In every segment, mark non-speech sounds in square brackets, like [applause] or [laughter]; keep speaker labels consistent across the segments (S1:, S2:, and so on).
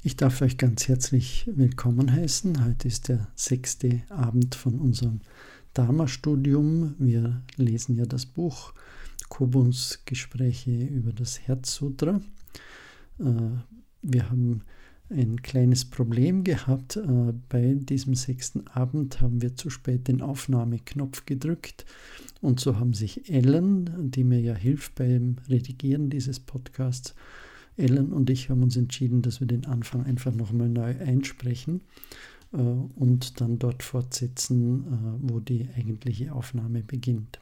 S1: Ich darf euch ganz herzlich willkommen heißen. Heute ist der sechste Abend von unserem Dharma-Studium. Wir lesen ja das Buch Kobuns Gespräche über das Herzsutra. Äh, wir haben ein kleines Problem gehabt. Äh, bei diesem sechsten Abend haben wir zu spät den Aufnahmeknopf gedrückt und so haben sich Ellen, die mir ja hilft beim Redigieren dieses Podcasts, Ellen und ich haben uns entschieden, dass wir den Anfang einfach nochmal neu einsprechen äh, und dann dort fortsetzen, äh, wo die eigentliche Aufnahme beginnt.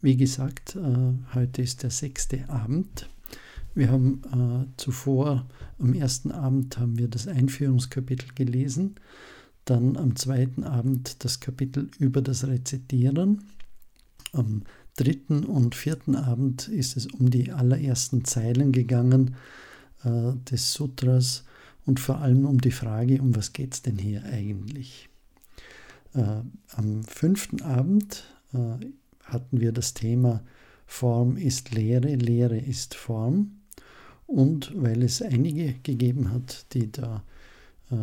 S1: Wie gesagt, äh, heute ist der sechste Abend. Wir haben äh, zuvor am ersten Abend haben wir das Einführungskapitel gelesen, dann am zweiten Abend das Kapitel über das Rezitieren. Am dritten und vierten Abend ist es um die allerersten Zeilen gegangen äh, des Sutras und vor allem um die Frage, um was geht es denn hier eigentlich. Äh, am fünften Abend äh, hatten wir das Thema Form ist Lehre, Lehre ist Form. Und weil es einige gegeben hat, die da äh,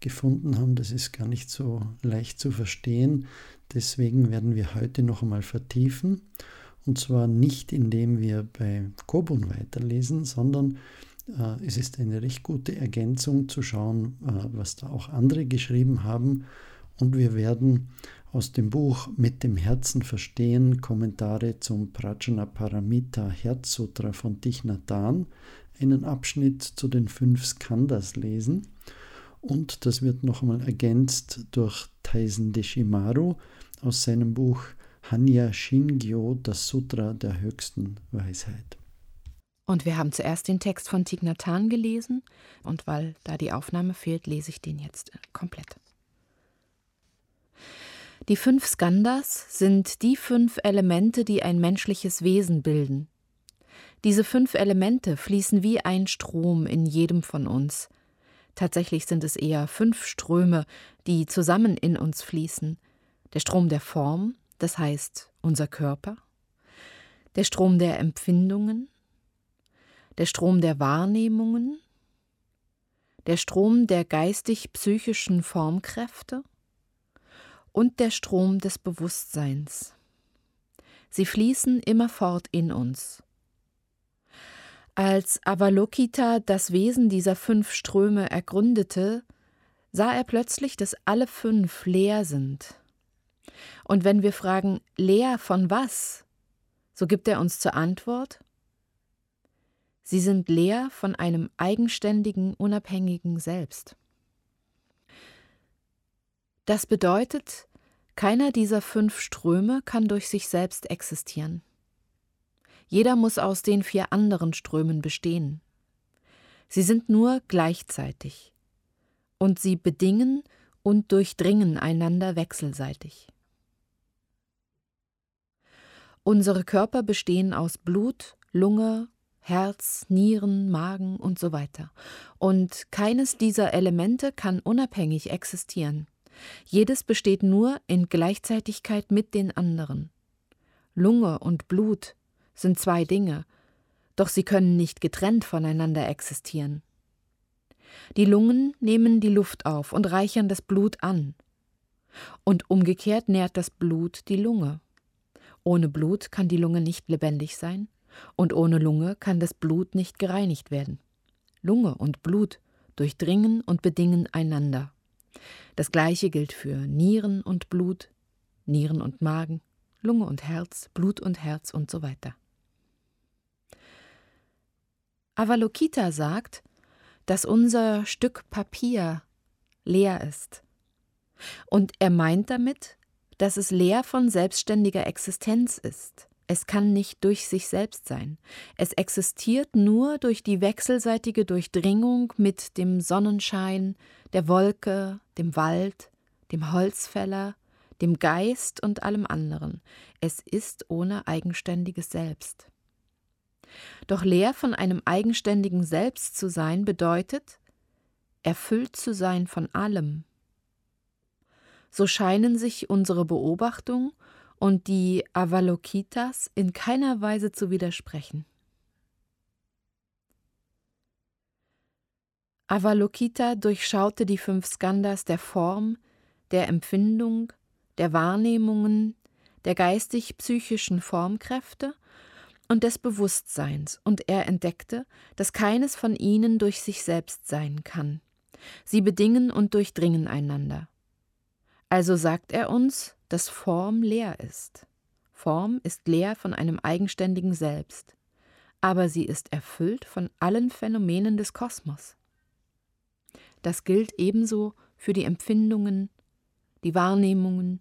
S1: gefunden haben, das ist gar nicht so leicht zu verstehen. Deswegen werden wir heute noch einmal vertiefen. Und zwar nicht, indem wir bei Kobun weiterlesen, sondern äh, es ist eine recht gute Ergänzung zu schauen, äh, was da auch andere geschrieben haben. Und wir werden aus dem Buch Mit dem Herzen verstehen Kommentare zum Prajna Paramita Herzsutra von Thich einen Abschnitt zu den fünf Skandhas lesen und das wird noch einmal ergänzt durch Taisen Deshimaru aus seinem Buch Hanya Shingyo, das Sutra der höchsten Weisheit.
S2: Und wir haben zuerst den Text von Thich gelesen und weil da die Aufnahme fehlt, lese ich den jetzt komplett. Die fünf Skandhas sind die fünf Elemente, die ein menschliches Wesen bilden. Diese fünf Elemente fließen wie ein Strom in jedem von uns. Tatsächlich sind es eher fünf Ströme, die zusammen in uns fließen. Der Strom der Form, das heißt unser Körper, der Strom der Empfindungen, der Strom der Wahrnehmungen, der Strom der geistig-psychischen Formkräfte, und der Strom des Bewusstseins. Sie fließen immerfort in uns. Als Avalokita das Wesen dieser fünf Ströme ergründete, sah er plötzlich, dass alle fünf leer sind. Und wenn wir fragen, leer von was, so gibt er uns zur Antwort, sie sind leer von einem eigenständigen, unabhängigen Selbst. Das bedeutet, keiner dieser fünf Ströme kann durch sich selbst existieren. Jeder muss aus den vier anderen Strömen bestehen. Sie sind nur gleichzeitig. Und sie bedingen und durchdringen einander wechselseitig. Unsere Körper bestehen aus Blut, Lunge, Herz, Nieren, Magen und so weiter. Und keines dieser Elemente kann unabhängig existieren. Jedes besteht nur in Gleichzeitigkeit mit den anderen. Lunge und Blut sind zwei Dinge, doch sie können nicht getrennt voneinander existieren. Die Lungen nehmen die Luft auf und reichern das Blut an. Und umgekehrt nährt das Blut die Lunge. Ohne Blut kann die Lunge nicht lebendig sein, und ohne Lunge kann das Blut nicht gereinigt werden. Lunge und Blut durchdringen und bedingen einander. Das gleiche gilt für Nieren und Blut, Nieren und Magen, Lunge und Herz, Blut und Herz und so weiter. Avalokita sagt, dass unser Stück Papier leer ist. Und er meint damit, dass es leer von selbstständiger Existenz ist. Es kann nicht durch sich selbst sein. Es existiert nur durch die wechselseitige Durchdringung mit dem Sonnenschein, der Wolke, dem Wald, dem Holzfäller, dem Geist und allem anderen. Es ist ohne eigenständiges Selbst. Doch leer von einem eigenständigen Selbst zu sein bedeutet, erfüllt zu sein von allem. So scheinen sich unsere Beobachtung und die Avalokitas in keiner Weise zu widersprechen. Avalokita durchschaute die fünf Skandhas der Form, der Empfindung, der Wahrnehmungen, der geistig-psychischen Formkräfte und des Bewusstseins, und er entdeckte, dass keines von ihnen durch sich selbst sein kann. Sie bedingen und durchdringen einander. Also sagt er uns, dass Form leer ist. Form ist leer von einem eigenständigen Selbst, aber sie ist erfüllt von allen Phänomenen des Kosmos. Das gilt ebenso für die Empfindungen, die Wahrnehmungen,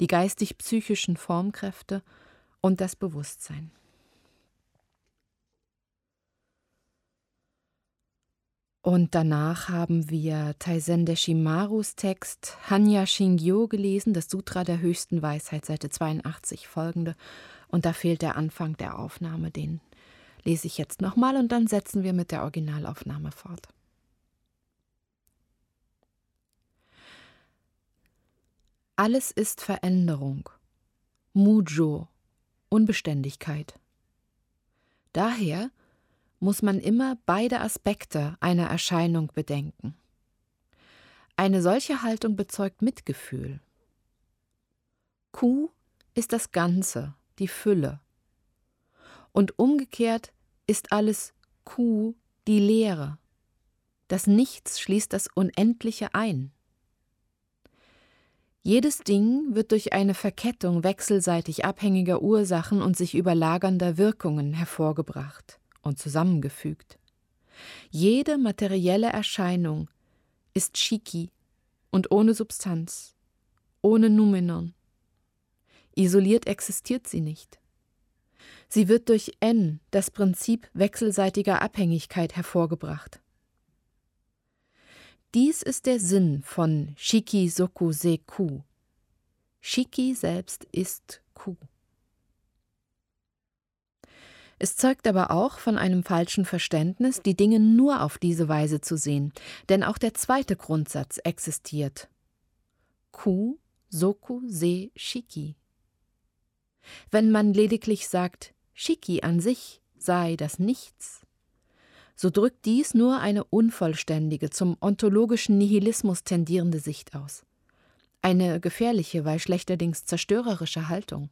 S2: die geistig-psychischen Formkräfte und das Bewusstsein. Und danach haben wir Taisen Deshimarus Text Hanya Shingyo gelesen, das Sutra der höchsten Weisheit, Seite 82 folgende. Und da fehlt der Anfang der Aufnahme, den lese ich jetzt nochmal und dann setzen wir mit der Originalaufnahme fort. Alles ist Veränderung, Mujo, Unbeständigkeit. Daher muss man immer beide Aspekte einer Erscheinung bedenken. Eine solche Haltung bezeugt Mitgefühl. Q ist das Ganze, die Fülle. Und umgekehrt ist alles Q die Leere. Das Nichts schließt das Unendliche ein. Jedes Ding wird durch eine Verkettung wechselseitig abhängiger Ursachen und sich überlagernder Wirkungen hervorgebracht und zusammengefügt. Jede materielle Erscheinung ist Shiki und ohne Substanz, ohne Numenon. Isoliert existiert sie nicht. Sie wird durch N, das Prinzip wechselseitiger Abhängigkeit, hervorgebracht. Dies ist der Sinn von Shiki Soku Se Ku. Shiki selbst ist Ku. Es zeugt aber auch von einem falschen Verständnis, die Dinge nur auf diese Weise zu sehen, denn auch der zweite Grundsatz existiert. Ku, Soku, Se, Shiki. Wenn man lediglich sagt, Shiki an sich sei das Nichts, so drückt dies nur eine unvollständige, zum ontologischen Nihilismus tendierende Sicht aus. Eine gefährliche, weil schlechterdings zerstörerische Haltung.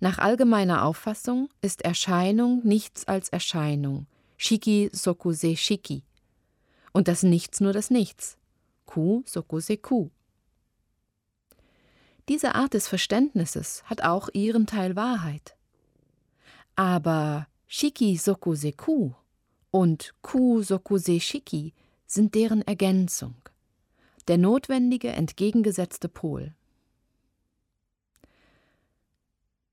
S2: Nach allgemeiner Auffassung ist Erscheinung nichts als Erscheinung, Shiki Sokuse Shiki, und das Nichts nur das Nichts, Ku Sokuse Ku. Diese Art des Verständnisses hat auch ihren Teil Wahrheit. Aber Shiki Sokuse Ku und Ku Sokuse Shiki sind deren Ergänzung, der notwendige entgegengesetzte Pol.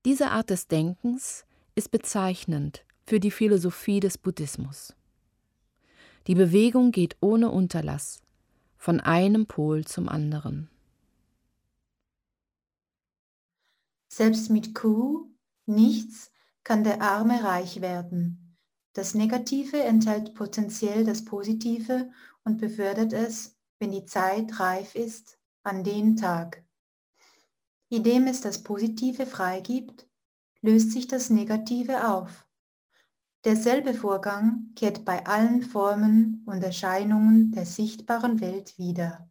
S2: Diese Art des Denkens ist bezeichnend für die Philosophie des Buddhismus. Die Bewegung geht ohne Unterlass von einem Pol zum anderen.
S3: Selbst mit Q, nichts, kann der Arme reich werden. Das Negative enthält potenziell das Positive und befördert es, wenn die Zeit reif ist, an den Tag. Indem es das Positive freigibt, löst sich das Negative auf. Derselbe Vorgang kehrt bei allen Formen und Erscheinungen der sichtbaren Welt wieder.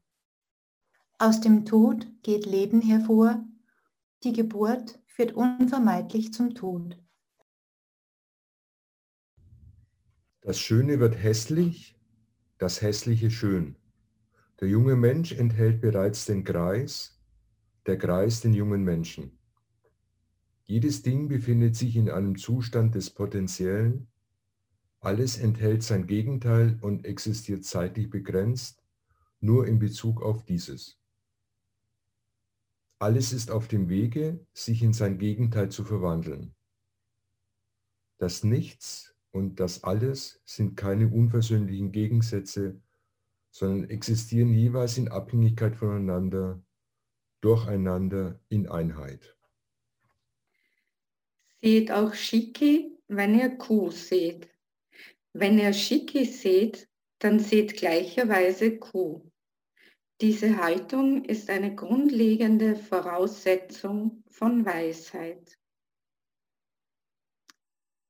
S3: Aus dem Tod geht Leben hervor, die Geburt führt unvermeidlich zum Tod.
S4: Das Schöne wird hässlich, das Hässliche schön. Der junge Mensch enthält bereits den Kreis, der Kreis den jungen Menschen. Jedes Ding befindet sich in einem Zustand des Potenziellen. Alles enthält sein Gegenteil und existiert zeitlich begrenzt, nur in Bezug auf dieses. Alles ist auf dem Wege, sich in sein Gegenteil zu verwandeln. Das Nichts und das Alles sind keine unversöhnlichen Gegensätze, sondern existieren jeweils in Abhängigkeit voneinander durcheinander in Einheit.
S5: Seht auch Shiki, wenn ihr Kuh seht. Wenn ihr Shiki seht, dann seht gleicherweise Kuh. Diese Haltung ist eine grundlegende Voraussetzung von Weisheit.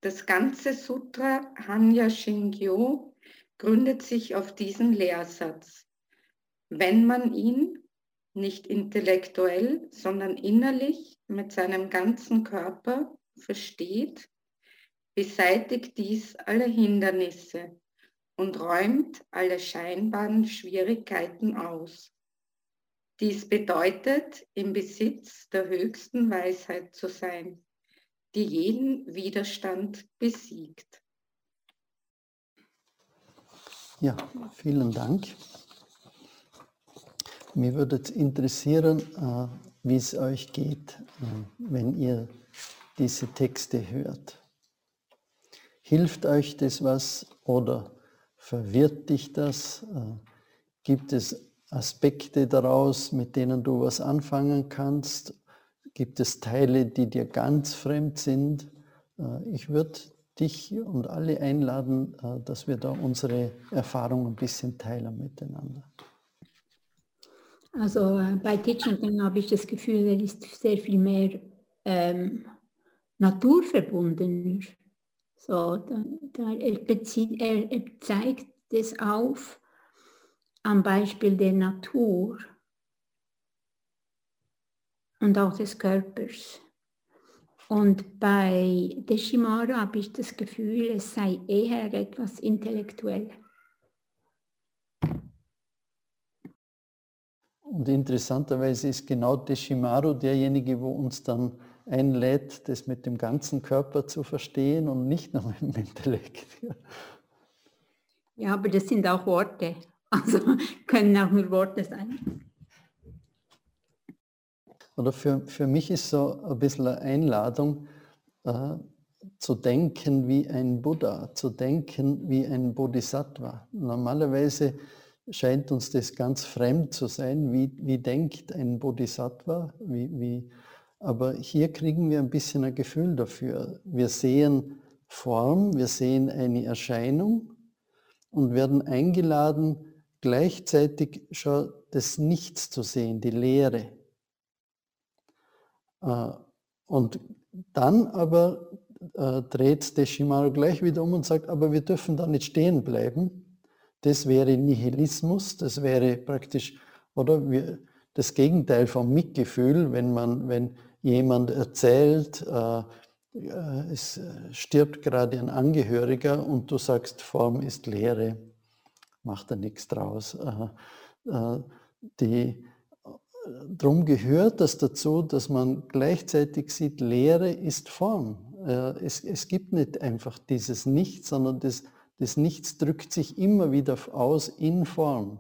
S5: Das ganze Sutra Hanya Shingyo gründet sich auf diesen Lehrsatz. Wenn man ihn nicht intellektuell, sondern innerlich mit seinem ganzen Körper versteht, beseitigt dies alle Hindernisse und räumt alle scheinbaren Schwierigkeiten aus. Dies bedeutet, im Besitz der höchsten Weisheit zu sein, die jeden Widerstand besiegt.
S1: Ja, vielen Dank. Mir würde interessieren, äh, wie es euch geht, äh, wenn ihr diese Texte hört. Hilft euch das was oder verwirrt dich das? Äh, gibt es Aspekte daraus, mit denen du was anfangen kannst? Gibt es Teile, die dir ganz fremd sind? Ich würde dich und alle einladen, dass wir da unsere Erfahrungen ein bisschen teilen miteinander.
S6: Also bei Titchenton habe ich das Gefühl, er ist sehr viel mehr ähm, naturverbunden. So, da, da er, bezieht, er, er zeigt es auf am Beispiel der Natur und auch des Körpers. Und bei Deshimaru habe ich das Gefühl, es sei eher etwas intellektuell.
S1: Und interessanterweise ist genau Deshimaru derjenige, wo uns dann einlädt, das mit dem ganzen Körper zu verstehen und nicht nur mit dem Intellekt.
S6: Ja, aber das sind auch Worte. Also [laughs] können auch nur Worte sein.
S1: Oder für, für mich ist so ein bisschen eine Einladung, äh, zu denken wie ein Buddha, zu denken wie ein Bodhisattva. Normalerweise scheint uns das ganz fremd zu sein. Wie, wie denkt ein Bodhisattva? Wie, wie, aber hier kriegen wir ein bisschen ein Gefühl dafür. Wir sehen Form, wir sehen eine Erscheinung und werden eingeladen, gleichzeitig schon das Nichts zu sehen, die Leere. Äh, und dann aber äh, dreht Deshimaru gleich wieder um und sagt, aber wir dürfen da nicht stehen bleiben. Das wäre Nihilismus, das wäre praktisch, oder wir, das Gegenteil vom Mitgefühl, wenn man, wenn jemand erzählt, äh, äh, es stirbt gerade ein Angehöriger und du sagst, Form ist Leere, macht er nichts draus. Äh, äh, die, Drum gehört das dazu, dass man gleichzeitig sieht, Lehre ist Form. Es, es gibt nicht einfach dieses Nichts, sondern das, das Nichts drückt sich immer wieder aus in Form.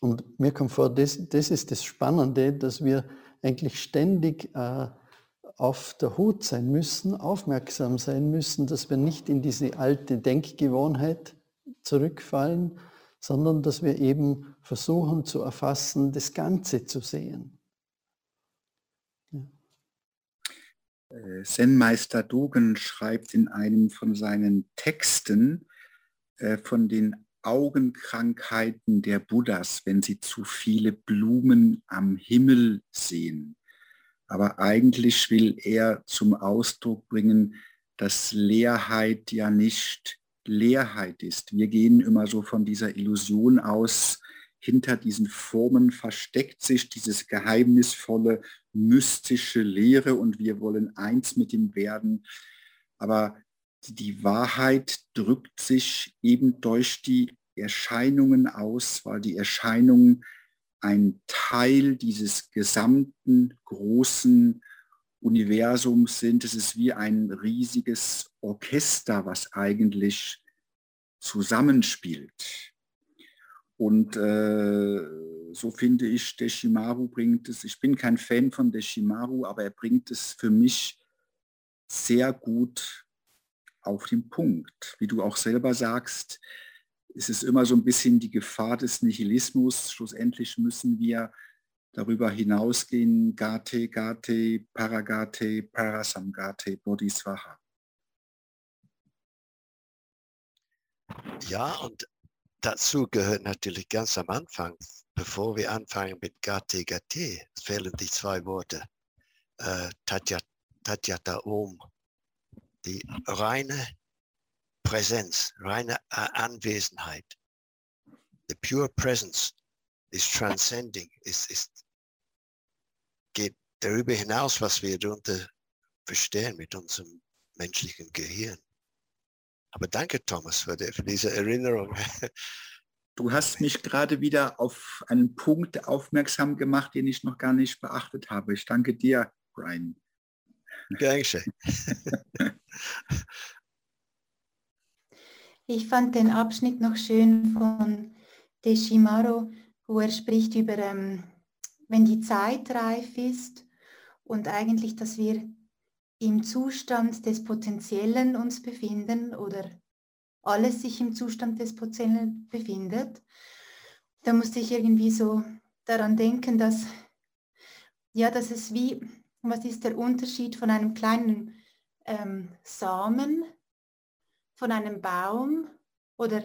S1: Und mir kommt vor, das, das ist das Spannende, dass wir eigentlich ständig äh, auf der Hut sein müssen, aufmerksam sein müssen, dass wir nicht in diese alte Denkgewohnheit zurückfallen, sondern dass wir eben versuchen zu erfassen, das Ganze zu sehen.
S7: Ja. Äh, Zen-Meister Dogen schreibt in einem von seinen Texten äh, von den Augenkrankheiten der Buddhas, wenn sie zu viele Blumen am Himmel sehen. Aber eigentlich will er zum Ausdruck bringen, dass Leerheit ja nicht Leerheit ist. Wir gehen immer so von dieser Illusion aus, hinter diesen Formen versteckt sich dieses geheimnisvolle, mystische Leere und wir wollen eins mit ihm werden. Aber die Wahrheit drückt sich eben durch die Erscheinungen aus, weil die Erscheinungen ein Teil dieses gesamten großen Universums sind. Es ist wie ein riesiges Orchester, was eigentlich zusammenspielt. Und äh, so finde ich, Deshimaru bringt es, ich bin kein Fan von Deshimaru, aber er bringt es für mich sehr gut auf den Punkt. Wie du auch selber sagst, ist es immer so ein bisschen die Gefahr des Nihilismus. Schlussendlich müssen wir darüber hinausgehen, Gate, Gate, Paragate, Parasamgate, Bodhisvaha.
S8: Ja, und dazu gehört natürlich ganz am Anfang, bevor wir anfangen mit Gate, Gate, fehlen die zwei Worte. Äh, Tatyata Om, die reine Präsenz, reine Anwesenheit. The pure presence is transcending, ist, ist, geht darüber hinaus, was wir darunter verstehen mit unserem menschlichen Gehirn. Aber danke, Thomas, für, die, für diese Erinnerung. [laughs]
S7: Du hast mich gerade wieder auf einen Punkt aufmerksam gemacht, den ich noch gar nicht beachtet habe. Ich danke dir, Brian.
S8: Dankeschön. [laughs]
S3: Ich fand den Abschnitt noch schön von Deshimaro, wo er spricht über, ähm, wenn die Zeit reif ist und eigentlich, dass wir im Zustand des Potenziellen uns befinden oder alles sich im Zustand des Potenziellen befindet. Da musste ich irgendwie so daran denken, dass, ja, dass es wie, was ist der Unterschied von einem kleinen ähm, Samen, von einem Baum oder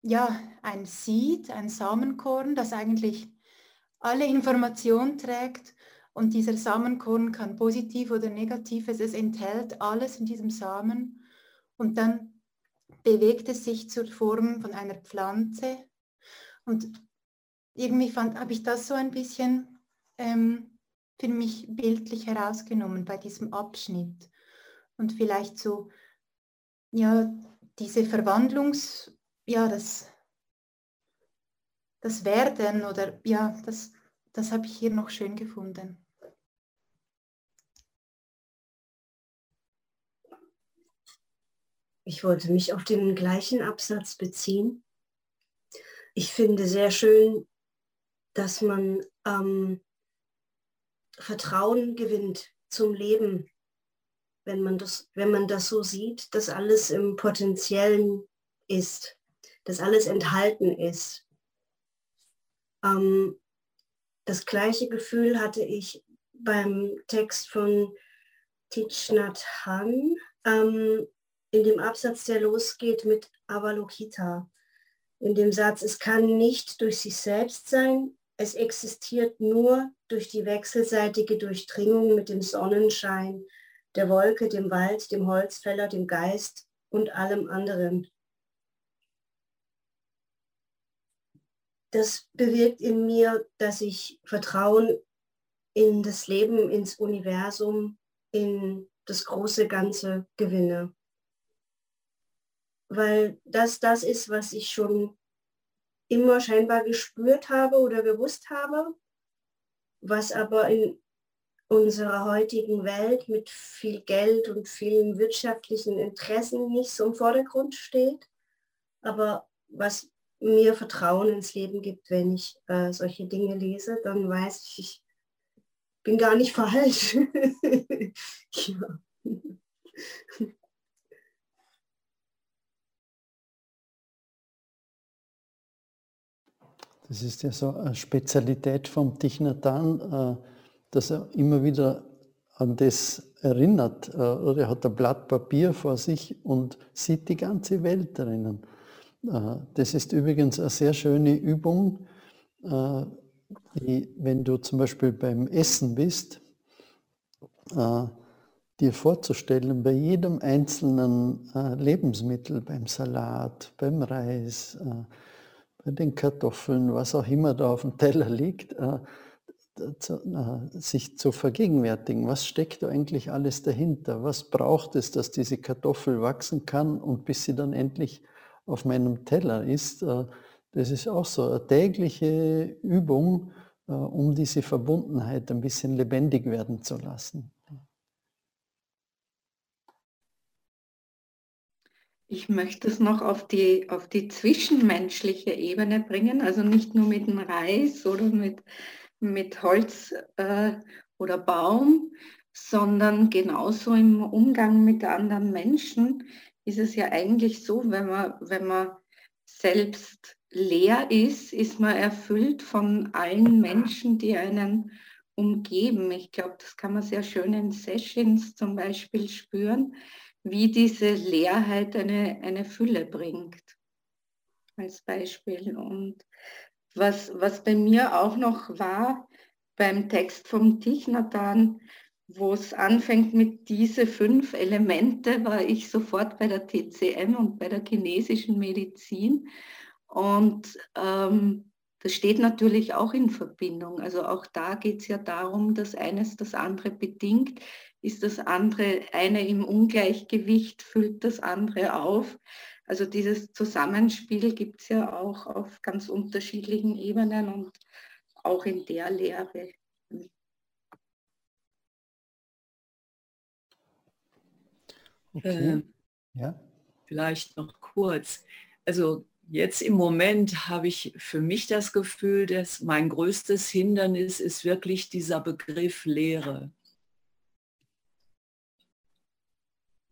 S3: ja, ein Seed, ein Samenkorn, das eigentlich alle Informationen trägt und dieser Samenkorn kann positiv oder negativ, es enthält alles in diesem Samen. Und dann bewegt es sich zur Form von einer Pflanze. Und irgendwie habe ich das so ein bisschen ähm, für mich bildlich herausgenommen bei diesem Abschnitt. Und vielleicht so ja, diese Verwandlungs, ja, das, das Werden oder ja, das, das habe ich hier noch schön gefunden.
S9: Ich wollte mich auf den gleichen Absatz beziehen. Ich finde sehr schön, dass man ähm, Vertrauen gewinnt zum Leben wenn man das, wenn man das so sieht, dass alles im Potenziellen ist, dass alles enthalten ist. Ähm, das gleiche Gefühl hatte ich beim Text von Thich Hanh, ähm, in dem Absatz, der losgeht mit Avalokita. In dem Satz, es kann nicht durch sich selbst sein, es existiert nur durch die wechselseitige Durchdringung mit dem Sonnenschein, der Wolke, dem Wald, dem Holzfäller, dem Geist und allem anderen. Das bewirkt in mir, dass ich Vertrauen in das Leben, ins Universum, in das große Ganze gewinne. Weil das das ist, was ich schon immer scheinbar gespürt habe oder gewusst habe, was aber in unserer heutigen Welt mit viel Geld und vielen wirtschaftlichen Interessen nicht so im Vordergrund steht, aber was mir Vertrauen ins Leben gibt, wenn ich äh, solche Dinge lese, dann weiß ich, ich bin gar nicht [laughs] falsch. ja.
S1: Das ist ja so eine Spezialität vom Tichnatan. Äh dass er immer wieder an das erinnert. Äh, er hat ein Blatt Papier vor sich und sieht die ganze Welt drinnen. Äh, das ist übrigens eine sehr schöne Übung, die, wenn du zum Beispiel beim Essen bist, dir vorzustellen, bei jedem einzelnen Lebensmittel, beim Salat, beim Reis, bei den Kartoffeln, was auch immer da auf dem Teller liegt, sich zu vergegenwärtigen, was steckt da eigentlich alles dahinter? Was braucht es, dass diese Kartoffel wachsen kann und bis sie dann endlich auf meinem Teller ist? Äh, das ist auch so eine tägliche Übung, äh, um diese Verbundenheit ein bisschen lebendig werden zu lassen.
S5: Ich möchte es noch auf die, auf die zwischenmenschliche Ebene bringen, also nicht nur mit dem Reis oder mit mit Holz äh, oder Baum, sondern genauso im Umgang mit anderen Menschen ist es ja eigentlich so, wenn man, wenn man selbst leer ist, ist man erfüllt von allen Menschen, die einen umgeben. Ich glaube, das kann man sehr schön in Sessions zum Beispiel spüren, wie diese Leerheit eine, eine Fülle bringt. Als Beispiel. Und was, was bei mir auch noch war beim Text vom Tichnatan, wo es anfängt mit diese fünf Elemente, war ich sofort bei der TCM und bei der chinesischen Medizin. Und ähm, das steht natürlich auch in Verbindung. Also auch da geht es ja darum, dass eines das andere bedingt. Ist das andere eine im Ungleichgewicht, füllt das andere auf. Also dieses Zusammenspiel gibt es ja auch auf ganz unterschiedlichen Ebenen und auch in der Lehre.
S10: Okay. Äh, ja. Vielleicht noch kurz. Also jetzt im Moment habe ich für mich das Gefühl, dass mein größtes Hindernis ist wirklich dieser Begriff Lehre.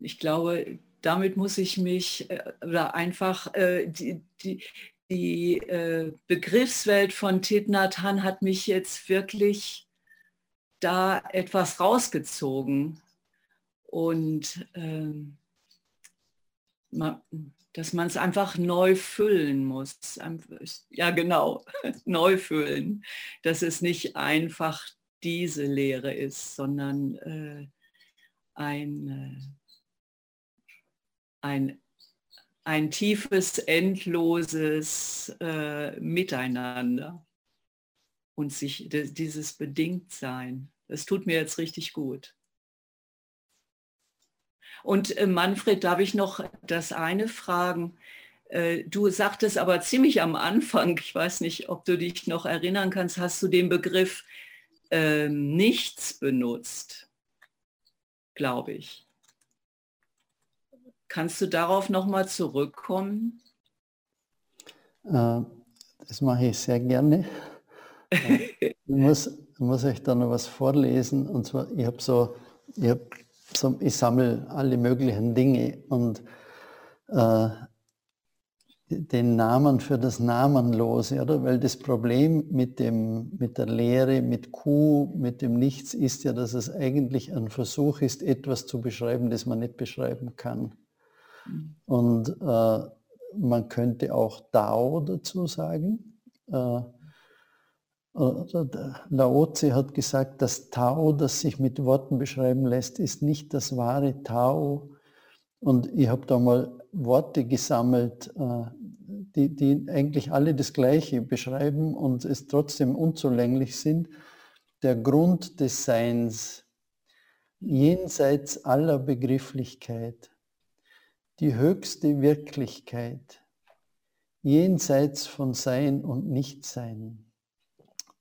S10: Ich glaube, damit muss ich mich äh, oder einfach äh, die, die, die äh, Begriffswelt von Thich hat mich jetzt wirklich da etwas rausgezogen und ähm, dass man es einfach neu füllen muss. Ja, genau, [laughs] neu füllen. Dass es nicht einfach diese Lehre ist, sondern äh, ein, ein, ein tiefes, endloses äh, Miteinander und sich dieses Bedingtsein. Das tut mir jetzt richtig gut. Und äh, Manfred, darf ich noch das eine fragen? Äh, du sagtest aber ziemlich am Anfang, ich weiß nicht, ob du dich noch erinnern kannst, hast du den Begriff äh, nichts benutzt, glaube ich. Kannst du darauf nochmal zurückkommen?
S1: Äh, das mache ich sehr gerne. ich, [laughs] muss, ich muss euch da noch was vorlesen. Und zwar, ich habe so, ich habe so, ich sammle alle möglichen Dinge und äh, den Namen für das Namenlose, oder? Weil das Problem mit, dem, mit der Lehre, mit Q, mit dem Nichts ist ja, dass es eigentlich ein Versuch ist, etwas zu beschreiben, das man nicht beschreiben kann. Und äh, man könnte auch Dao dazu sagen. Äh, Laozi hat gesagt, das Tao, das sich mit Worten beschreiben lässt, ist nicht das wahre Tao. Und ich habe da mal Worte gesammelt, äh, die, die eigentlich alle das Gleiche beschreiben und es trotzdem unzulänglich sind. Der Grund des Seins, jenseits aller Begrifflichkeit, die höchste Wirklichkeit, jenseits von Sein und Nichtsein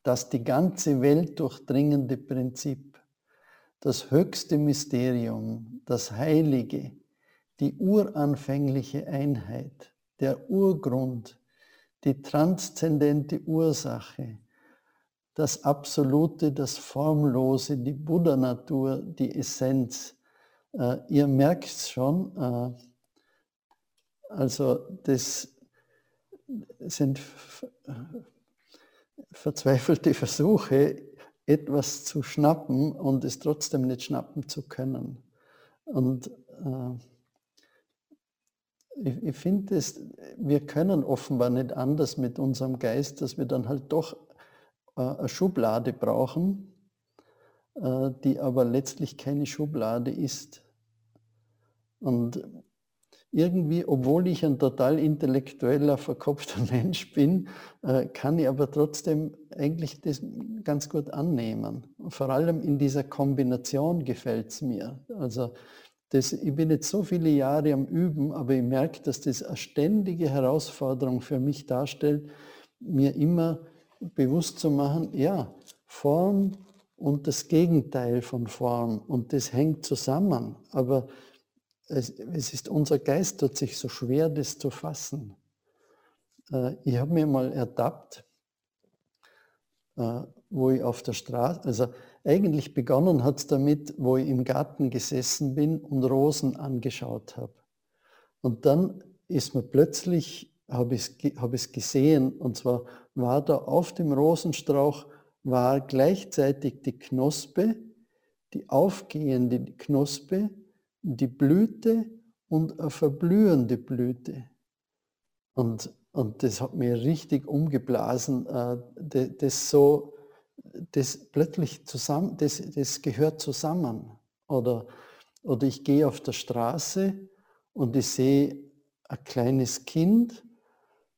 S1: das die ganze Welt durchdringende Prinzip, das höchste Mysterium, das Heilige, die uranfängliche Einheit, der Urgrund, die transzendente Ursache, das Absolute, das Formlose, die Buddha-Natur, die Essenz. Äh, ihr merkt schon, äh, also das sind verzweifelte Versuche, etwas zu schnappen und es trotzdem nicht schnappen zu können. Und äh, ich, ich finde, wir können offenbar nicht anders mit unserem Geist, dass wir dann halt doch äh, eine Schublade brauchen, äh, die aber letztlich keine Schublade ist. Und irgendwie, obwohl ich ein total intellektueller, verkopfter [laughs] Mensch bin, äh, kann ich aber trotzdem eigentlich das ganz gut annehmen. Vor allem in dieser Kombination gefällt es mir. Also das, ich bin jetzt so viele Jahre am Üben, aber ich merke, dass das eine ständige Herausforderung für mich darstellt, mir immer bewusst zu machen, ja, Form und das Gegenteil von Form und das hängt zusammen. Aber es, ist unser Geist tut sich so schwer, das zu fassen. Äh, ich habe mir mal ertappt, äh, wo ich auf der Straße, also eigentlich begonnen hat es damit, wo ich im Garten gesessen bin und Rosen angeschaut habe. Und dann ist mir plötzlich, habe ich hab es gesehen, und zwar war da auf dem Rosenstrauch, war gleichzeitig die Knospe, die aufgehende Knospe die Blüte und eine verblühende Blüte. Und, und das hat mir richtig umgeblasen, äh, das so das plötzlich zusammen, das, das gehört zusammen. Oder, oder ich gehe auf der Straße und ich sehe ein kleines Kind,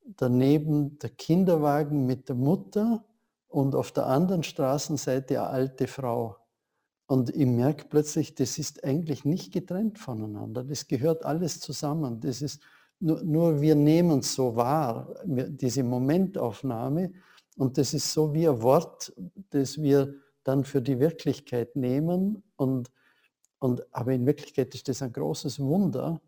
S1: daneben der Kinderwagen mit der Mutter und auf der anderen Straßenseite eine alte Frau. Und ich merke plötzlich, das ist eigentlich nicht getrennt voneinander. Das gehört alles zusammen. Das ist nur, nur wir nehmen es so wahr, diese Momentaufnahme. Und das ist so wie ein Wort, das wir dann für die Wirklichkeit nehmen. Und, und, aber in Wirklichkeit ist das ein großes Wunder.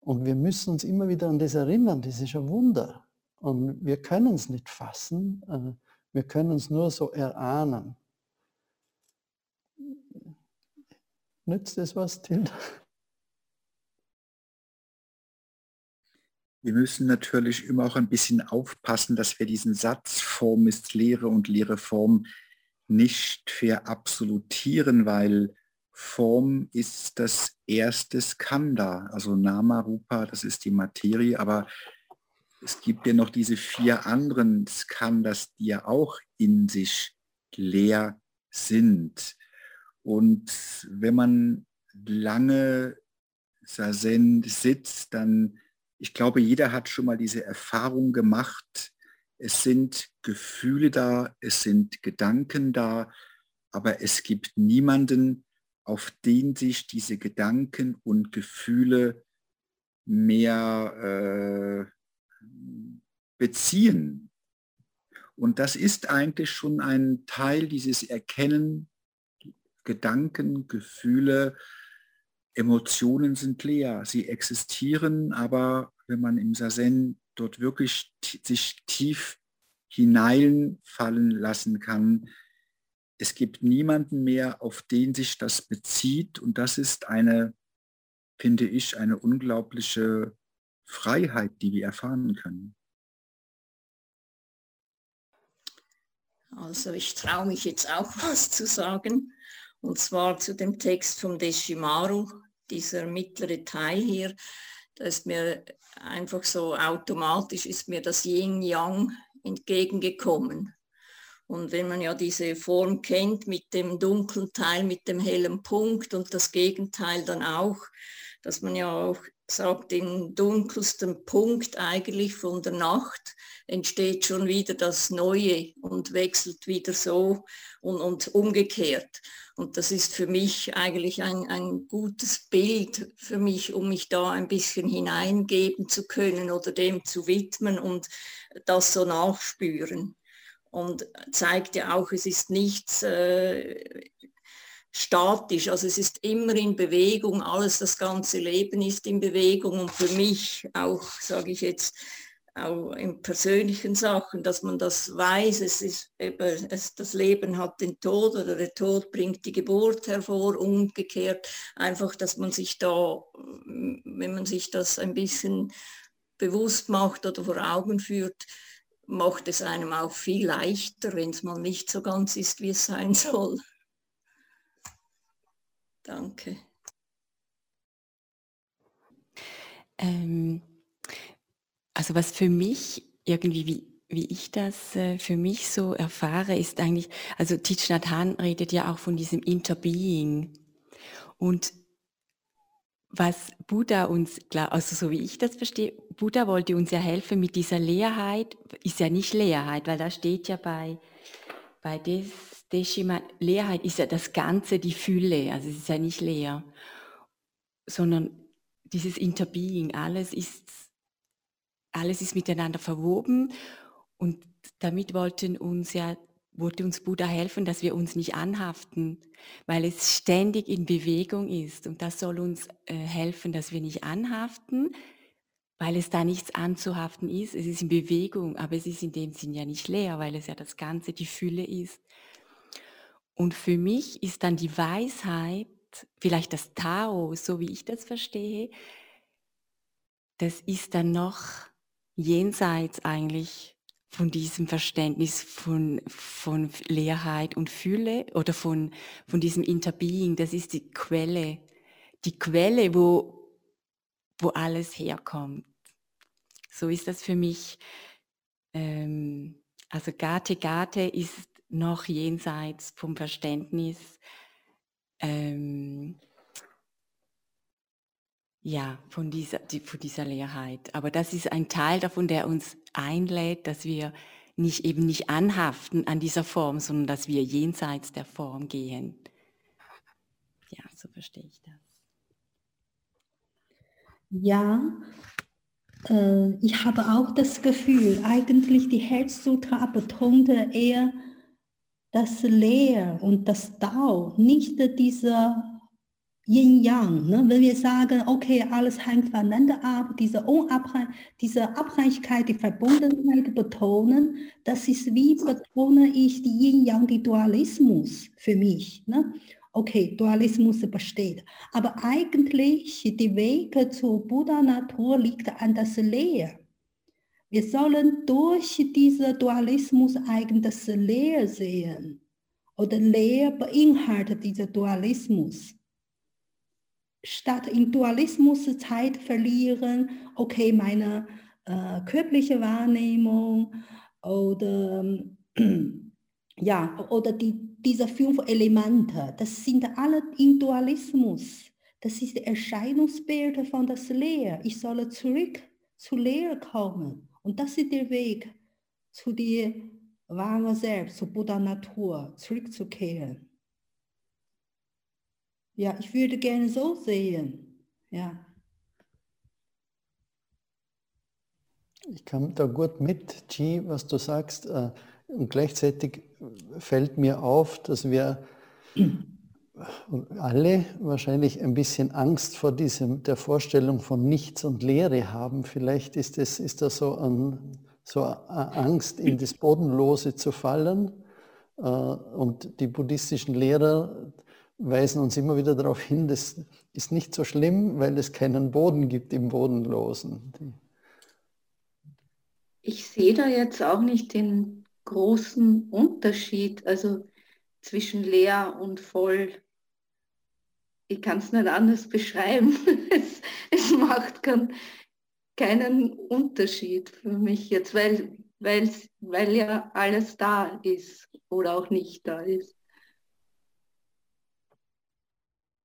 S1: Und wir müssen uns immer wieder an das erinnern. Das ist ein Wunder. Und wir können es nicht fassen. Äh, wir können es nur so erahnen. Nützt das was, Tilda?
S7: Wir müssen natürlich immer auch ein bisschen aufpassen, dass wir diesen Satz Form ist Lehre und Lehre Form nicht verabsolutieren, weil Form ist das erste Skanda, also Nama Rupa, das ist die Materie, aber es gibt ja noch diese vier anderen Skandas, die ja auch in sich leer sind. Und wenn man lange Sazen sitzt, dann ich glaube, jeder hat schon mal diese Erfahrung gemacht. Es sind Gefühle da, es sind Gedanken da, aber es gibt niemanden, auf den sich diese Gedanken und Gefühle mehr äh, beziehen. Und das ist eigentlich schon ein Teil dieses Erkennen, Gedanken, Gefühle, Emotionen sind leer. Sie existieren, aber wenn man im Sazen dort wirklich sich tief hineinfallen lassen kann, es gibt niemanden mehr, auf den sich das bezieht. Und das ist eine, finde ich, eine unglaubliche Freiheit, die wir erfahren können.
S11: Also ich traue mich jetzt auch [laughs] was zu sagen. Und zwar zu dem Text vom Deshimaru, dieser mittlere Teil hier, da ist mir einfach so automatisch ist mir das Yin-Yang entgegengekommen. Und wenn man ja diese Form kennt mit dem dunklen Teil, mit dem hellen Punkt und das Gegenteil dann auch, dass man ja auch sagt, im dunkelsten Punkt eigentlich von der Nacht entsteht schon wieder das Neue und wechselt wieder so und, und umgekehrt. Und das ist für mich eigentlich ein, ein gutes Bild für mich, um mich da ein bisschen hineingeben zu können oder dem zu widmen und das so nachspüren. Und zeigt ja auch, es ist nichts äh, statisch, also es ist immer in Bewegung, alles, das ganze Leben ist in Bewegung. Und für mich auch, sage ich jetzt, auch in persönlichen Sachen, dass man das weiß, es ist eben, es, das Leben hat den Tod oder der Tod bringt die Geburt hervor, umgekehrt, einfach, dass man sich da, wenn man sich das ein bisschen bewusst macht oder vor Augen führt, macht es einem auch viel leichter, wenn es mal nicht so ganz ist, wie es sein [laughs] soll. Danke.
S12: Ähm also was für mich irgendwie, wie, wie ich das äh, für mich so erfahre, ist eigentlich, also Thich Nhat Hanh redet ja auch von diesem Interbeing. Und was Buddha uns, also so wie ich das verstehe, Buddha wollte uns ja helfen mit dieser Leerheit, ist ja nicht Leerheit, weil da steht ja bei, bei des, Deshima, Leerheit ist ja das Ganze, die Fülle, also es ist ja nicht leer, sondern dieses Interbeing, alles ist alles ist miteinander verwoben und damit wollten uns ja wollte uns Buddha helfen, dass wir uns nicht anhaften, weil es ständig in Bewegung ist. Und das soll uns äh, helfen, dass wir nicht anhaften, weil es da nichts anzuhaften ist. Es ist in Bewegung, aber es ist in dem Sinn ja nicht leer, weil es ja das Ganze, die Fülle ist. Und für mich ist dann die Weisheit, vielleicht das Tao, so wie ich das verstehe, das ist dann noch jenseits eigentlich von diesem Verständnis von, von Leerheit und Fülle oder von, von diesem Interbeing, das ist die Quelle, die Quelle, wo, wo alles herkommt. So ist das für mich. Ähm, also Gate Gate ist noch jenseits vom Verständnis ähm, ja, von dieser, die, von dieser Leerheit. Aber das ist ein Teil davon, der uns einlädt, dass wir nicht eben nicht anhaften an dieser Form, sondern dass wir jenseits der Form gehen. Ja, so verstehe ich das.
S6: Ja, äh, ich habe auch das Gefühl, eigentlich die Herzsutra betonte eher das Leer und das Dao, nicht dieser Yin-Yang. Ne? Wenn wir sagen, okay, alles hängt voneinander ab, diese, Unabhäng diese Abhängigkeit, die Verbundenheit betonen, das ist wie betone ich die Yin-Yang, die Dualismus für mich. Ne? Okay, Dualismus besteht. Aber eigentlich die Wege zur Buddha-Natur liegt an das Leer. Wir sollen durch diesen Dualismus eigentlich das Leer sehen. Oder Leer beinhaltet dieser Dualismus statt in Dualismus Zeit verlieren, okay, meine äh, körperliche Wahrnehmung oder [clears throat] ja, oder die, diese fünf Elemente, das sind alle in Dualismus. Das ist die Erscheinungsbild von das Leer. Ich soll zurück zu Leer kommen. Und das ist der Weg zu dir wahre Selbst, zu Buddha Natur, zurückzukehren. Ja, ich würde gerne so sehen. Ja.
S1: Ich kam da gut mit, G, was du sagst. Äh, und gleichzeitig fällt mir auf, dass wir alle wahrscheinlich ein bisschen Angst vor diesem, der Vorstellung von Nichts und Leere haben. Vielleicht ist, es, ist da so, ein, so eine Angst, in das Bodenlose zu fallen. Äh, und die buddhistischen Lehrer weisen uns immer wieder darauf hin, das ist nicht so schlimm, weil es keinen Boden gibt im Bodenlosen.
S5: Ich sehe da jetzt auch nicht den großen Unterschied, also zwischen leer und voll. Ich kann es nicht anders beschreiben. [laughs] es, es macht kein, keinen Unterschied für mich jetzt, weil, weil, weil ja alles da ist oder auch nicht da ist.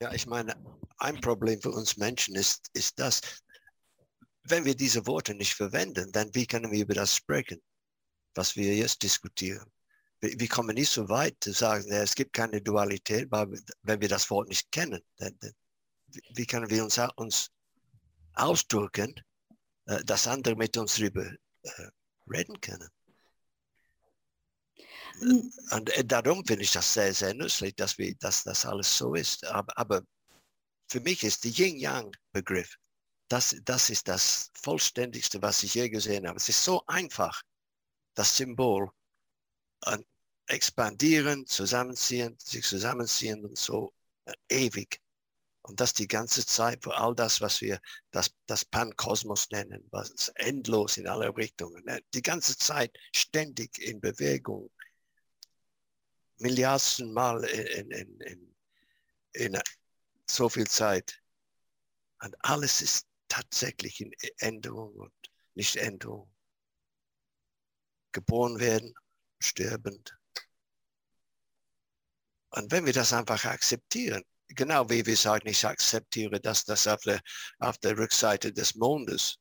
S8: Ja, ich meine, ein Problem für uns Menschen ist, ist das, wenn wir diese Worte nicht verwenden, dann wie können wir über das sprechen, was wir jetzt diskutieren? Wir, kommen nicht so weit zu sagen, ja, es gibt keine Dualität, wenn wir das Wort nicht kennen. Dann, dann, wie können wir uns, uns ausdrücken, äh, dass andere mit uns darüber äh, reden können? Hm. Und äh, darum finde ich das sehr, sehr nützlich, dass, wir, dass das alles so ist. Aber, aber für mich ist der Yin-Yang-Begriff, das, das ist das vollständigste, was ich je gesehen habe. Es ist so einfach, das Symbol an expandieren, zusammenziehen, sich zusammenziehen und so äh, ewig. Und das die ganze Zeit für all das, was wir das, das Pankosmos nennen, was endlos in alle Richtungen, ne? die ganze Zeit ständig in Bewegung, Milliardsten Mal in, in, in, in so viel Zeit. Und alles ist tatsächlich in Änderung und nicht Änderung. Geboren werden, sterbend. Und wenn wir das einfach akzeptieren, genau wie wir sagen, ich akzeptiere, dass das auf der, auf der Rückseite des Mondes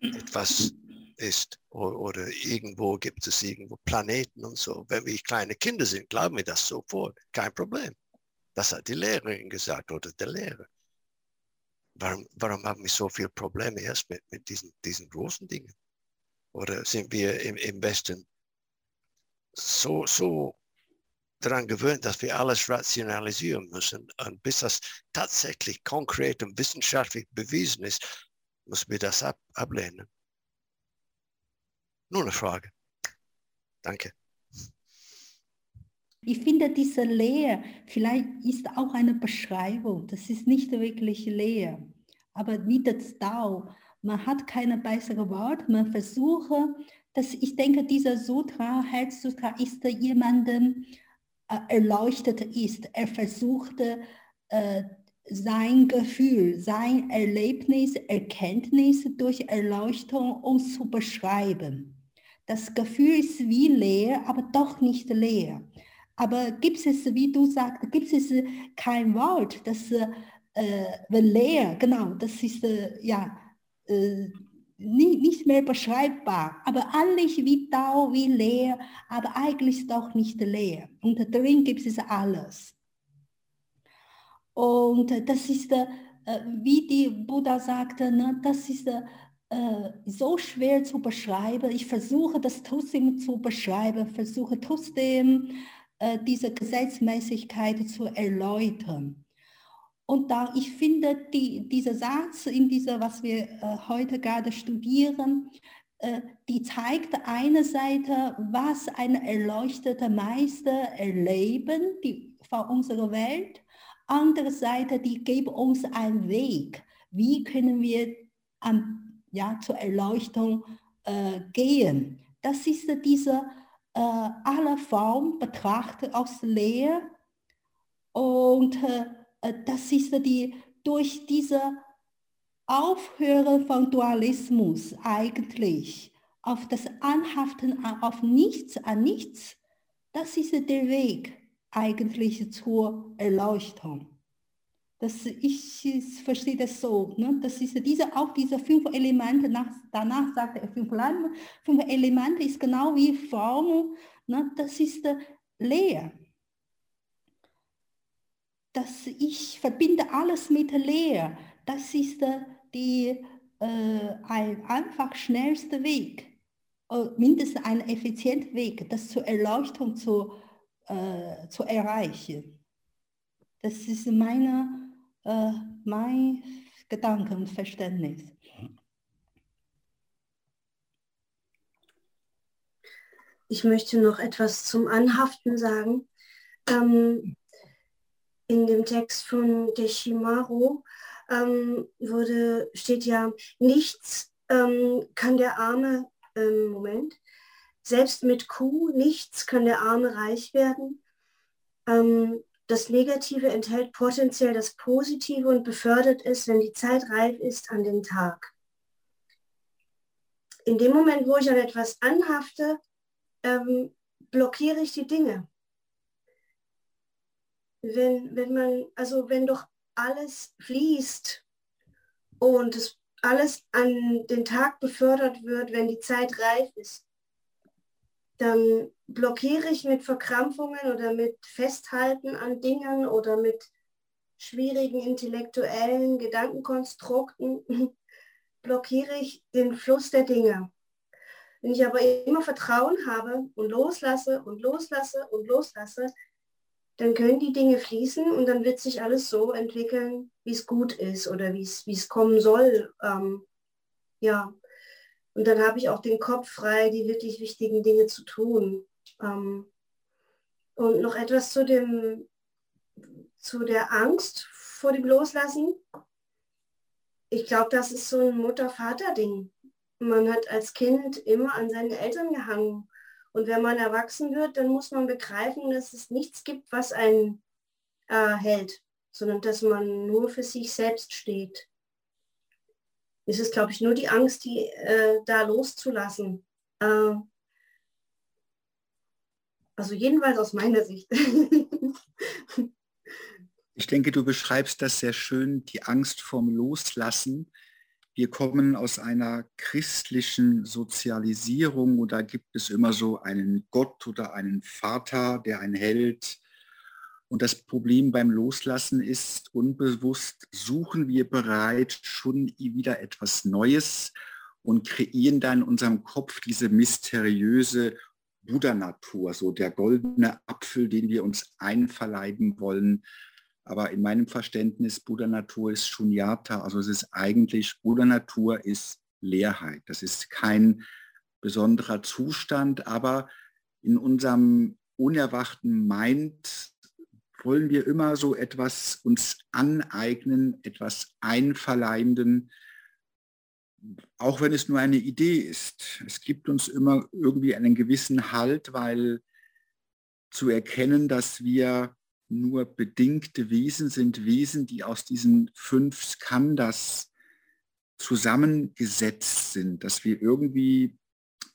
S8: etwas ist oder, irgendwo gibt es irgendwo Planeten und so. Wenn wir kleine Kinder sind, glauben wir das sofort. Kein Problem. Das hat die Lehrerin gesagt oder der Lehrer. Warum, warum haben wir so viele Probleme erst mit, mit diesen, diesen großen Dingen? Oder sind wir im, im Westen so, so daran gewöhnt, dass wir alles rationalisieren müssen. Und bis das tatsächlich konkret und wissenschaftlich bewiesen ist, müssen wir das ab, ablehnen. Nur eine Frage. Danke.
S6: Ich finde diese Leer, vielleicht ist auch eine Beschreibung, das ist nicht wirklich leer, aber nicht das Dao. Man hat keine bessere Wort, man versuche, dass ich denke, dieser Sutra, Herzsutra, ist jemandem äh, erleuchtet ist. Er versuchte äh, sein Gefühl, sein Erlebnis, Erkenntnis durch Erleuchtung uns zu beschreiben. Das Gefühl ist wie leer, aber doch nicht leer. Aber gibt es, wie du sagst, gibt es kein Wort, das äh, leer, genau, das ist äh, ja äh, nicht, nicht mehr beschreibbar, aber eigentlich wie Tau, wie leer, aber eigentlich doch nicht leer. Und drin gibt es alles. Und das ist, äh, wie die Buddha sagte, ne, das ist äh, so schwer zu beschreiben. Ich versuche das trotzdem zu beschreiben, versuche trotzdem äh, diese Gesetzmäßigkeit zu erläutern. Und da ich finde, die, dieser Satz in dieser, was wir äh, heute gerade studieren, äh, die zeigt eine Seite, was ein erleuchteter Meister erleben, die von unserer Welt. Andere Seite, die geben uns einen Weg. Wie können wir an, ja, zur Erleuchtung äh, gehen? Das ist diese äh, aller Form betrachtet aus Leer und äh, äh, das ist die durch diese Aufhören von Dualismus eigentlich auf das Anhaften auf nichts, an nichts, das ist der Weg eigentlich zur Erleuchtung. Das, ich, verstehe das so. Ne? Das ist diese, auch diese fünf Elemente, nach, danach sagt er, fünf, fünf Elemente ist genau wie Form, ne? das ist leer dass ich verbinde alles mit Leer. Das ist die, äh, ein einfach schnellste Weg, äh, mindestens ein effizienter Weg, das zur Erleuchtung zu, äh, zu erreichen. Das ist meine, äh, mein Gedanke und Verständnis.
S9: Ich möchte noch etwas zum Anhaften sagen. Ähm, in dem Text von Deshimaru ähm, wurde, steht ja, nichts ähm, kann der Arme, ähm, Moment, selbst mit Kuh, nichts kann der Arme reich werden. Ähm, das Negative enthält potenziell das Positive und befördert es, wenn die Zeit reif ist, an den Tag. In dem Moment, wo ich an etwas anhafte, ähm, blockiere ich die Dinge wenn, wenn man, also wenn doch alles fließt und es alles an den Tag befördert wird, wenn die Zeit reif ist, dann blockiere ich mit Verkrampfungen oder mit Festhalten an Dingen oder mit schwierigen intellektuellen Gedankenkonstrukten, [laughs] blockiere ich den Fluss der Dinge. Wenn ich aber immer Vertrauen habe und loslasse und loslasse und loslasse, dann können die Dinge fließen und dann wird sich alles so entwickeln, wie es gut ist oder wie es kommen soll. Ähm, ja, und dann habe ich auch den Kopf frei, die wirklich wichtigen Dinge zu tun. Ähm, und noch etwas zu, dem, zu der Angst vor dem Loslassen. Ich glaube, das ist so ein Mutter-Vater-Ding. Man hat als Kind immer an seine Eltern gehangen und wenn man erwachsen wird, dann muss man begreifen, dass es nichts gibt, was einen äh, hält, sondern dass man nur für sich selbst steht. Es ist, glaube ich, nur die Angst, die äh, da loszulassen. Äh, also jedenfalls aus meiner Sicht. [laughs]
S7: ich denke, du beschreibst das sehr schön, die Angst vorm Loslassen wir kommen aus einer christlichen Sozialisierung und da gibt es immer so einen Gott oder einen Vater, der einen hält. Und das Problem beim Loslassen ist, unbewusst suchen wir bereits schon wieder etwas Neues und kreieren dann in unserem Kopf diese mysteriöse Buddha-Natur, so der goldene Apfel, den wir uns einverleiben wollen, aber in meinem Verständnis, Buddha Natur ist Shunyata, also es ist eigentlich, Buddha Natur ist Leerheit. Das ist kein besonderer Zustand, aber in unserem unerwachten Mind wollen wir immer so etwas uns aneignen, etwas einverleimden, auch wenn es nur eine Idee ist. Es gibt uns immer irgendwie einen gewissen Halt, weil zu erkennen, dass wir nur bedingte Wesen sind Wesen, die aus diesen fünf Skandas zusammengesetzt sind, dass wir irgendwie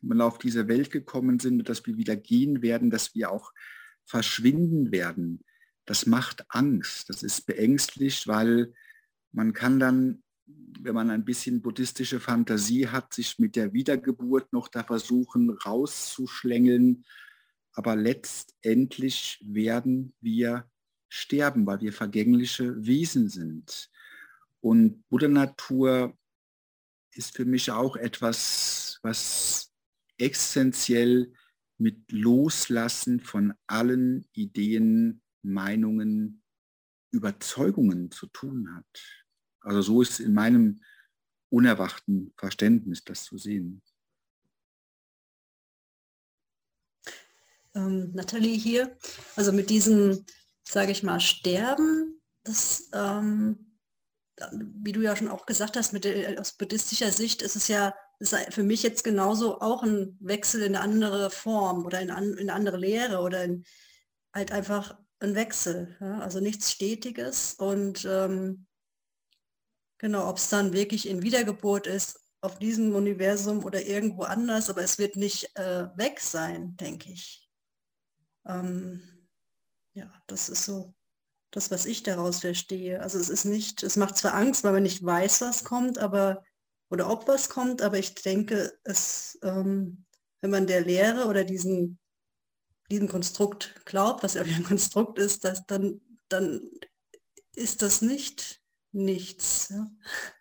S7: mal auf diese Welt gekommen sind, dass wir wieder gehen werden, dass wir auch verschwinden werden. Das macht Angst, das ist beängstlich, weil man kann dann, wenn man ein bisschen buddhistische Fantasie hat, sich mit der Wiedergeburt noch da versuchen rauszuschlängeln. Aber letztendlich werden wir sterben, weil wir vergängliche Wesen sind. Und Buddha-Natur ist für mich auch etwas, was essentiell mit Loslassen von allen Ideen, Meinungen, Überzeugungen zu tun hat. Also so ist in meinem unerwachten Verständnis das zu sehen.
S13: Ähm, Nathalie hier, also mit diesem, sage ich mal, Sterben, das ähm, wie du ja schon auch gesagt hast, mit der, aus buddhistischer Sicht ist es ja ist für mich jetzt genauso auch ein Wechsel in eine andere Form oder in, in eine andere Lehre oder in, halt einfach ein Wechsel. Ja? Also nichts Stetiges und ähm, genau, ob es dann wirklich in Wiedergeburt ist, auf diesem Universum oder irgendwo anders, aber es wird nicht äh, weg sein, denke ich. Ähm, ja, das ist so das, was ich daraus verstehe. Also es ist nicht, es macht zwar Angst, weil man nicht weiß, was kommt, aber oder ob was kommt, aber ich denke, es, ähm, wenn man der Lehre oder diesen, diesem Konstrukt glaubt, was ja wie ein [laughs] Konstrukt ist, dass dann, dann ist das nicht nichts ja?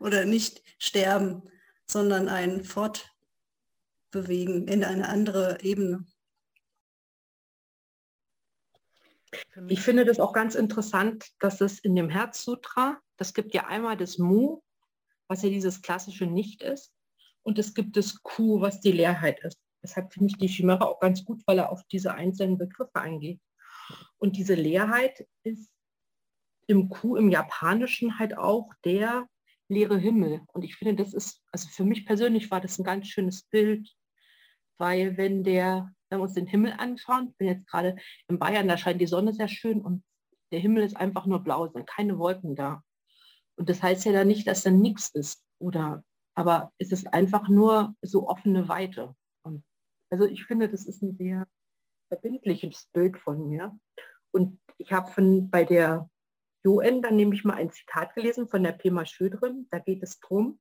S13: oder nicht sterben, sondern ein Fortbewegen in eine andere Ebene.
S14: Ich finde das auch ganz interessant, dass es in dem Herzsutra, das gibt ja einmal das Mu, was ja dieses klassische Nicht ist, und es gibt das Ku, was die Leerheit ist. Deshalb finde ich die Chimäre auch ganz gut, weil er auf diese einzelnen Begriffe eingeht. Und diese Leerheit ist im Ku, im Japanischen halt auch der leere Himmel. Und ich finde, das ist, also für mich persönlich war das ein ganz schönes Bild, weil wenn der wenn wir uns den Himmel anschauen, ich bin jetzt gerade in Bayern, da scheint die Sonne sehr schön und der Himmel ist einfach nur blau, sind keine Wolken da. Und das heißt ja dann nicht, dass da nichts ist, oder, aber es ist einfach nur so offene Weite. Also ich finde, das ist ein sehr verbindliches Bild von mir. Und ich habe von bei der UN dann nämlich mal ein Zitat gelesen von der Pema Schödrin. Da geht es darum,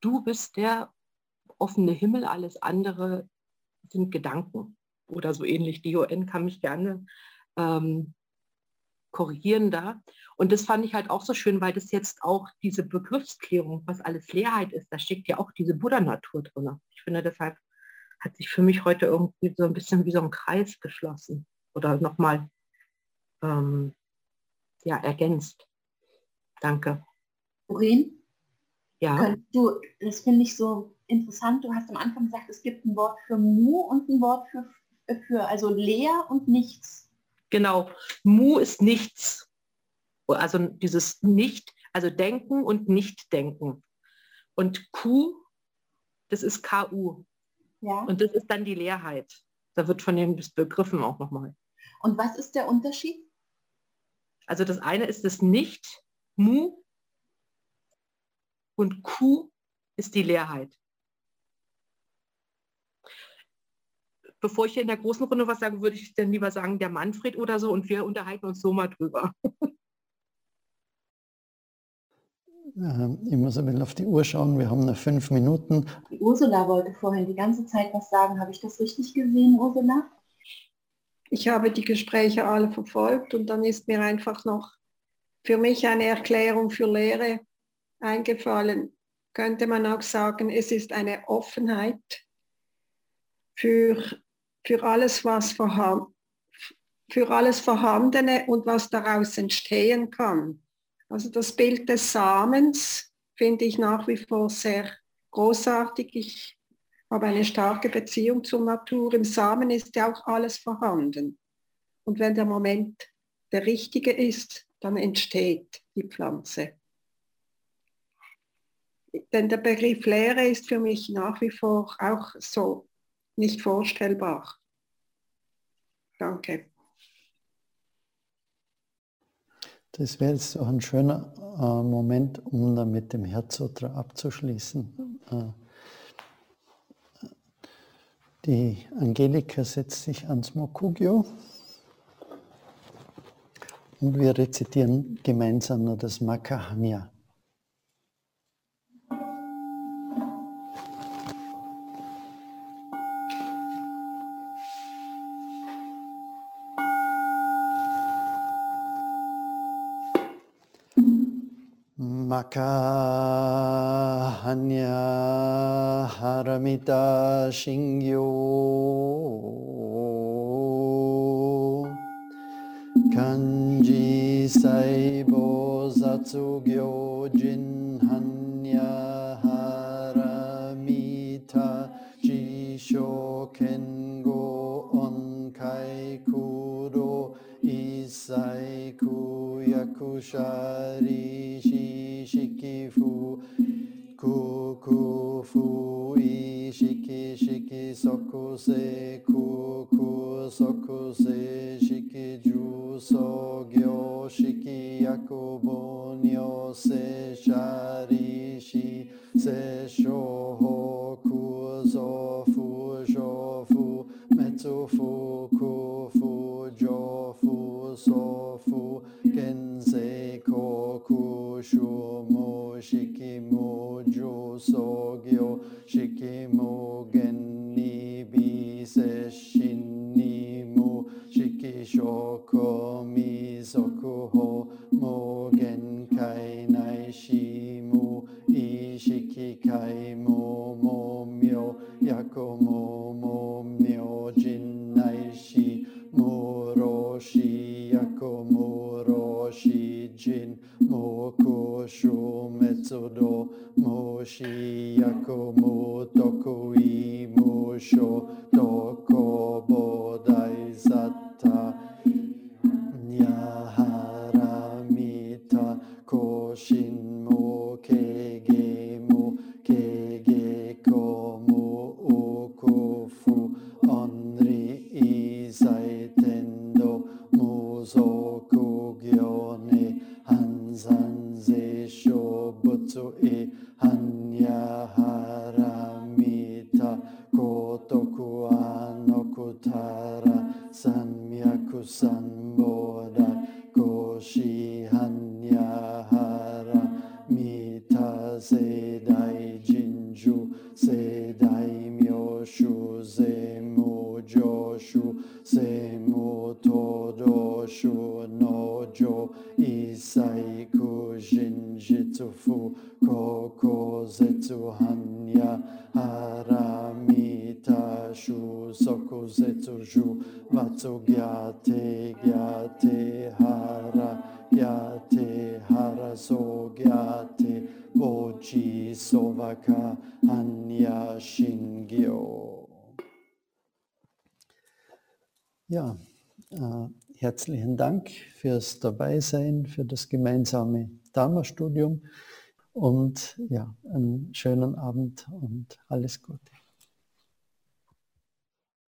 S14: du bist der offene Himmel, alles andere sind Gedanken oder so ähnlich. Die UN kann mich gerne ähm, korrigieren da. Und das fand ich halt auch so schön, weil das jetzt auch diese Begriffsklärung, was alles Leerheit ist, da steckt ja auch diese Buddha-Natur drin. Ich finde, deshalb hat sich für mich heute irgendwie so ein bisschen wie so ein Kreis geschlossen oder nochmal ähm, ja, ergänzt. Danke.
S15: Urin? Ja. du, das finde ich so interessant. Du hast am Anfang gesagt, es gibt ein Wort für Mu und ein Wort für, für also leer und nichts.
S14: Genau. Mu ist nichts. Also dieses Nicht, also Denken und Nicht-Denken. Und Q, das ist KU. Ja. Und das ist dann die Leerheit. Da wird von den Begriffen auch nochmal.
S15: Und was ist der Unterschied?
S14: Also das eine ist das Nicht, Mu, und Q ist die Leerheit. Bevor ich hier in der großen Runde was sage, würde ich dann lieber sagen, der Manfred oder so und wir unterhalten uns so mal drüber. [laughs]
S1: ich muss ein bisschen auf die Uhr schauen, wir haben noch fünf Minuten.
S15: Die Ursula wollte vorhin die ganze Zeit was sagen. Habe ich das richtig gesehen, Ursula?
S5: Ich habe die Gespräche alle verfolgt und dann ist mir einfach noch für mich eine Erklärung für Lehre eingefallen. Könnte man auch sagen, es ist eine Offenheit für für alles, was vorhanden, für alles Vorhandene und was daraus entstehen kann. Also das Bild des Samens finde ich nach wie vor sehr großartig. Ich habe eine starke Beziehung zur Natur. Im Samen ist ja auch alles vorhanden. Und wenn der Moment der richtige ist, dann entsteht die Pflanze. Denn der Begriff Lehre ist für mich nach wie vor auch so nicht vorstellbar. Danke.
S1: Das wäre jetzt auch ein schöner äh, Moment, um dann mit dem Herzsutra abzuschließen. Äh, Die Angelika setzt sich ans Mokugyo und wir rezitieren gemeinsam nur das Makahanya. Maka Hanya Haramita Shingyo Kanji Saibo Zatsugyo Jin kuyakushari shikifu kukufu ishiki shiki sokuse kuku sokuse shiki ju sogyo shiki yakubonyo se sharishi se 苏夫库夫教夫索夫根塞库库苏木希基木 jo sogyo 希基木根尼比塞希尼木希基乔库米索库木根开奈希木伊希基开木木米奥雅库木木米。shi akomoro roshi jin moko sho metsudo mo shi akomo toko imo toko bo Ja, äh, herzlichen Dank fürs Dabeisein, für das gemeinsame Dharma-Studium und ja, einen schönen Abend und alles Gute.